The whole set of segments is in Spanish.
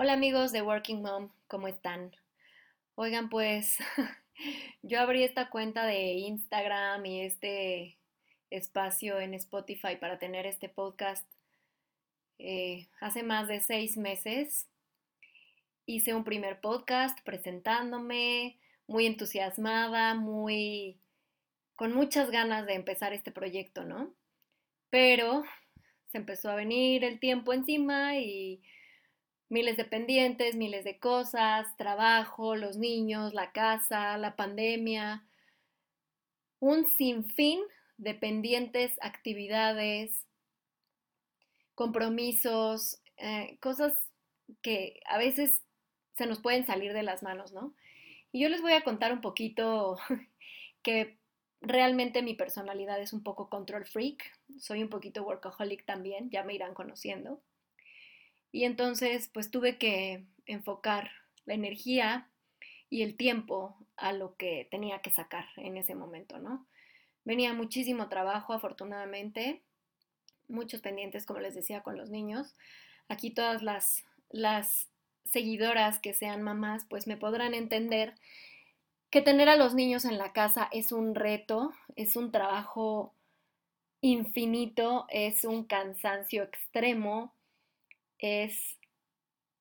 Hola amigos de Working Mom, ¿cómo están? Oigan, pues yo abrí esta cuenta de Instagram y este espacio en Spotify para tener este podcast eh, hace más de seis meses. Hice un primer podcast presentándome, muy entusiasmada, muy con muchas ganas de empezar este proyecto, ¿no? Pero se empezó a venir el tiempo encima y miles de pendientes, miles de cosas, trabajo, los niños, la casa, la pandemia, un sinfín de pendientes, actividades, compromisos, eh, cosas que a veces se nos pueden salir de las manos, ¿no? Y yo les voy a contar un poquito que realmente mi personalidad es un poco control freak, soy un poquito workaholic también, ya me irán conociendo. Y entonces pues tuve que enfocar la energía y el tiempo a lo que tenía que sacar en ese momento, ¿no? Venía muchísimo trabajo, afortunadamente, muchos pendientes, como les decía, con los niños. Aquí todas las, las seguidoras que sean mamás, pues me podrán entender que tener a los niños en la casa es un reto, es un trabajo infinito, es un cansancio extremo, es,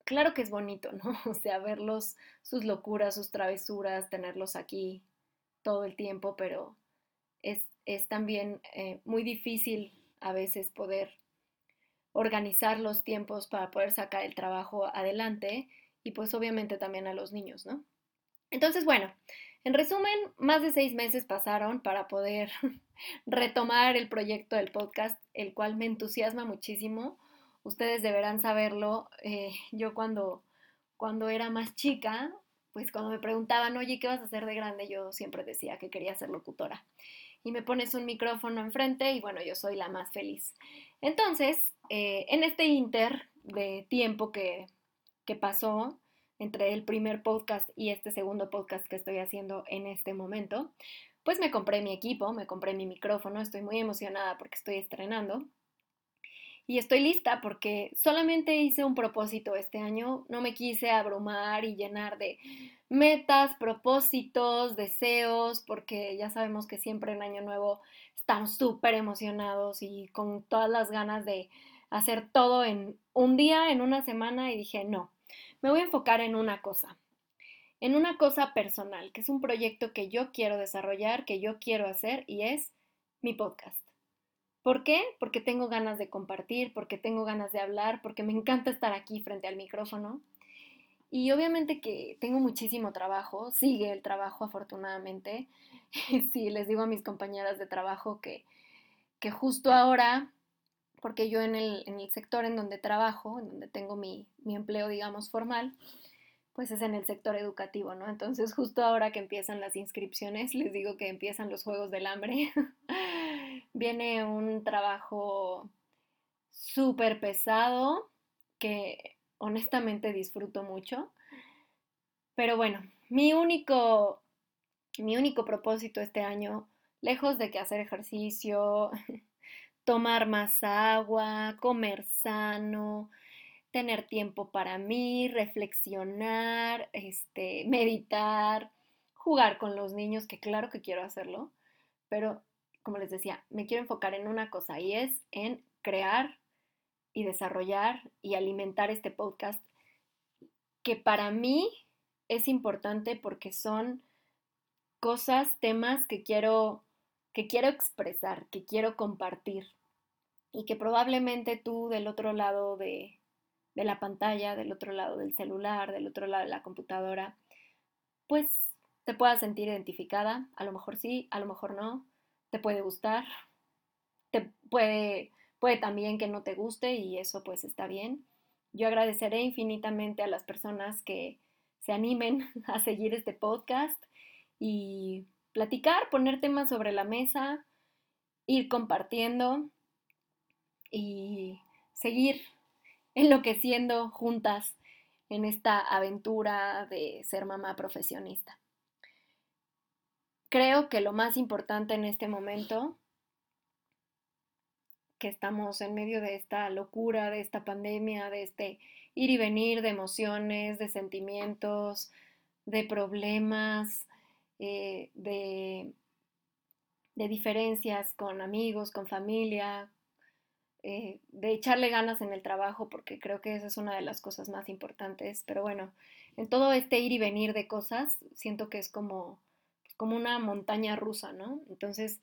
claro que es bonito, ¿no? O sea, verlos, sus locuras, sus travesuras, tenerlos aquí todo el tiempo, pero es, también eh, muy difícil a veces poder organizar los tiempos para poder sacar el trabajo adelante y pues obviamente también a los niños, ¿no? Entonces, bueno, en resumen, más de seis meses pasaron para poder retomar el proyecto del podcast, el cual me entusiasma muchísimo ustedes deberán saberlo, eh, yo cuando, cuando era más chica, pues cuando me preguntaban, oye, ¿qué vas a hacer de grande? Yo siempre decía que quería ser locutora. Y me pones un micrófono enfrente y bueno, yo soy la más feliz. Entonces, eh, en este inter de tiempo que, que pasó entre el primer podcast y este segundo podcast que estoy haciendo en este momento, pues me compré mi equipo, me compré mi micrófono, estoy muy emocionada porque estoy estrenando y estoy lista porque solamente hice un propósito este año, no me quise abrumar y llenar de metas, propósitos, deseos, porque ya sabemos que siempre en Año Nuevo estamos súper emocionados y con todas las ganas de hacer todo en un día, en una semana y dije, no, me voy a enfocar en una cosa, en una cosa personal, que es un proyecto que yo quiero desarrollar, que yo quiero hacer y es mi podcast. ¿Por qué? Porque tengo ganas de compartir, porque tengo ganas de hablar, porque me encanta estar aquí frente al micrófono. Y obviamente que tengo muchísimo trabajo, sigue el trabajo afortunadamente. sí, les digo a mis compañeras de trabajo que, que justo ahora, porque yo en el, en el, sector en donde trabajo, en donde tengo mi, mi empleo, digamos, formal, pues es en el sector educativo, ¿no? Entonces justo ahora que empiezan las inscripciones, les digo que empiezan los Juegos del Hambre. viene un trabajo súper pesado que honestamente disfruto mucho. Pero bueno, mi único, mi único propósito este año, lejos de que hacer ejercicio, tomar más agua, comer sano, tener tiempo para mí, reflexionar, este, meditar, jugar con los niños, que claro que quiero hacerlo, pero como les decía, me quiero enfocar en una cosa y es en crear y desarrollar y alimentar este podcast que para mí es importante porque son cosas, temas que quiero que quiero expresar, que quiero compartir y que probablemente tú del otro lado de, de la pantalla, del otro lado del celular, del otro lado de la computadora, pues te puedas sentir identificada, a lo mejor sí, a lo mejor no, te puede gustar, te puede, puede también que no te guste y eso pues está bien. Yo agradeceré infinitamente a las personas que se animen a seguir este podcast y platicar, poner temas sobre la mesa, ir compartiendo y seguir enloqueciendo juntas en esta aventura de ser mamá profesionista creo que lo más importante en este momento que estamos en medio de esta locura, de esta pandemia, de este ir y venir de emociones, de sentimientos, de problemas, eh, de, de, diferencias con amigos, con familia, eh, de echarle ganas en el trabajo, porque creo que esa es una de las cosas más importantes. Pero bueno, en todo este ir y venir de cosas, siento que es como, como una montaña rusa, ¿no? Entonces,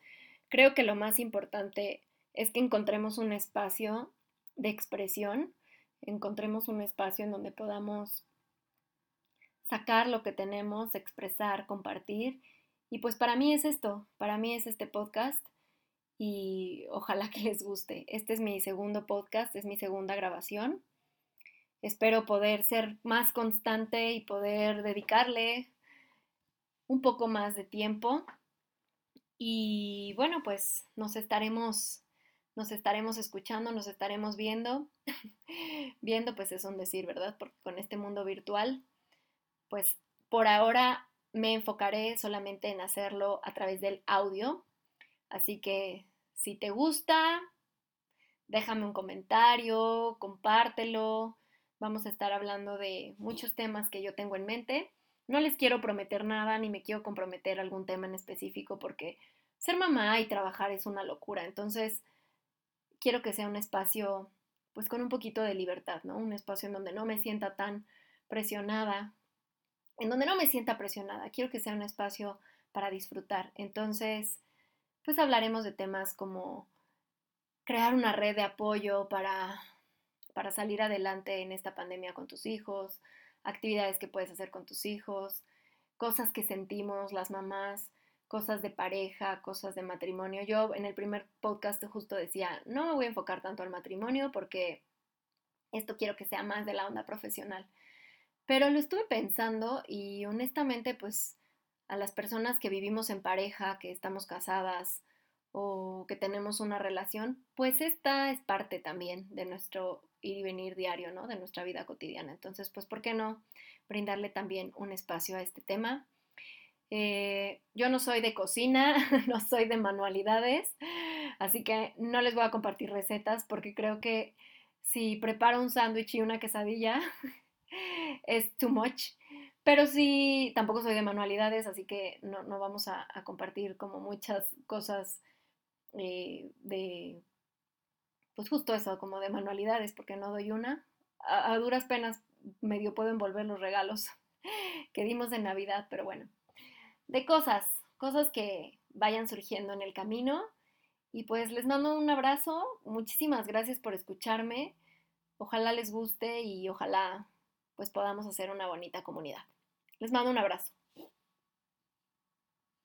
creo que lo más importante es que encontremos un espacio de expresión, encontremos un espacio en donde podamos sacar lo que tenemos, expresar, compartir. Y pues para mí es esto, para mí es este podcast y ojalá que les guste. Este es mi segundo podcast, es mi segunda grabación. Espero poder ser más constante y poder dedicarle un poco más de tiempo. Y bueno, pues nos estaremos nos estaremos escuchando, nos estaremos viendo. viendo pues es un decir, ¿verdad? Porque con este mundo virtual, pues por ahora me enfocaré solamente en hacerlo a través del audio. Así que si te gusta, déjame un comentario, compártelo. Vamos a estar hablando de muchos temas que yo tengo en mente. No les quiero prometer nada ni me quiero comprometer a algún tema en específico porque ser mamá y trabajar es una locura. Entonces, quiero que sea un espacio pues con un poquito de libertad, ¿no? Un espacio en donde no me sienta tan presionada, en donde no me sienta presionada. Quiero que sea un espacio para disfrutar. Entonces, pues hablaremos de temas como crear una red de apoyo para, para salir adelante en esta pandemia con tus hijos, actividades que puedes hacer con tus hijos, cosas que sentimos las mamás, cosas de pareja, cosas de matrimonio. Yo en el primer podcast justo decía, no me voy a enfocar tanto al matrimonio porque esto quiero que sea más de la onda profesional. Pero lo estuve pensando y honestamente pues a las personas que vivimos en pareja, que estamos casadas o que tenemos una relación, pues esta es parte también de nuestro ir y venir diario, ¿no? De nuestra vida cotidiana. Entonces, pues, ¿por qué no brindarle también un espacio a este tema? Eh, yo no soy de cocina, no soy de manualidades, así que no les voy a compartir recetas porque creo que si preparo un sándwich y una quesadilla es too much. Pero sí, tampoco soy de manualidades, así que no, vamos a, compartir como muchas cosas eh, de, pues justo eso, como de manualidades, porque no doy una. A, duras penas medio puedo envolver los regalos que dimos en Navidad, pero bueno, de cosas, cosas que vayan surgiendo en el camino. Y pues les mando un abrazo, muchísimas gracias por escucharme. Ojalá les guste y ojalá pues podamos hacer una bonita comunidad. Les mando un abrazo.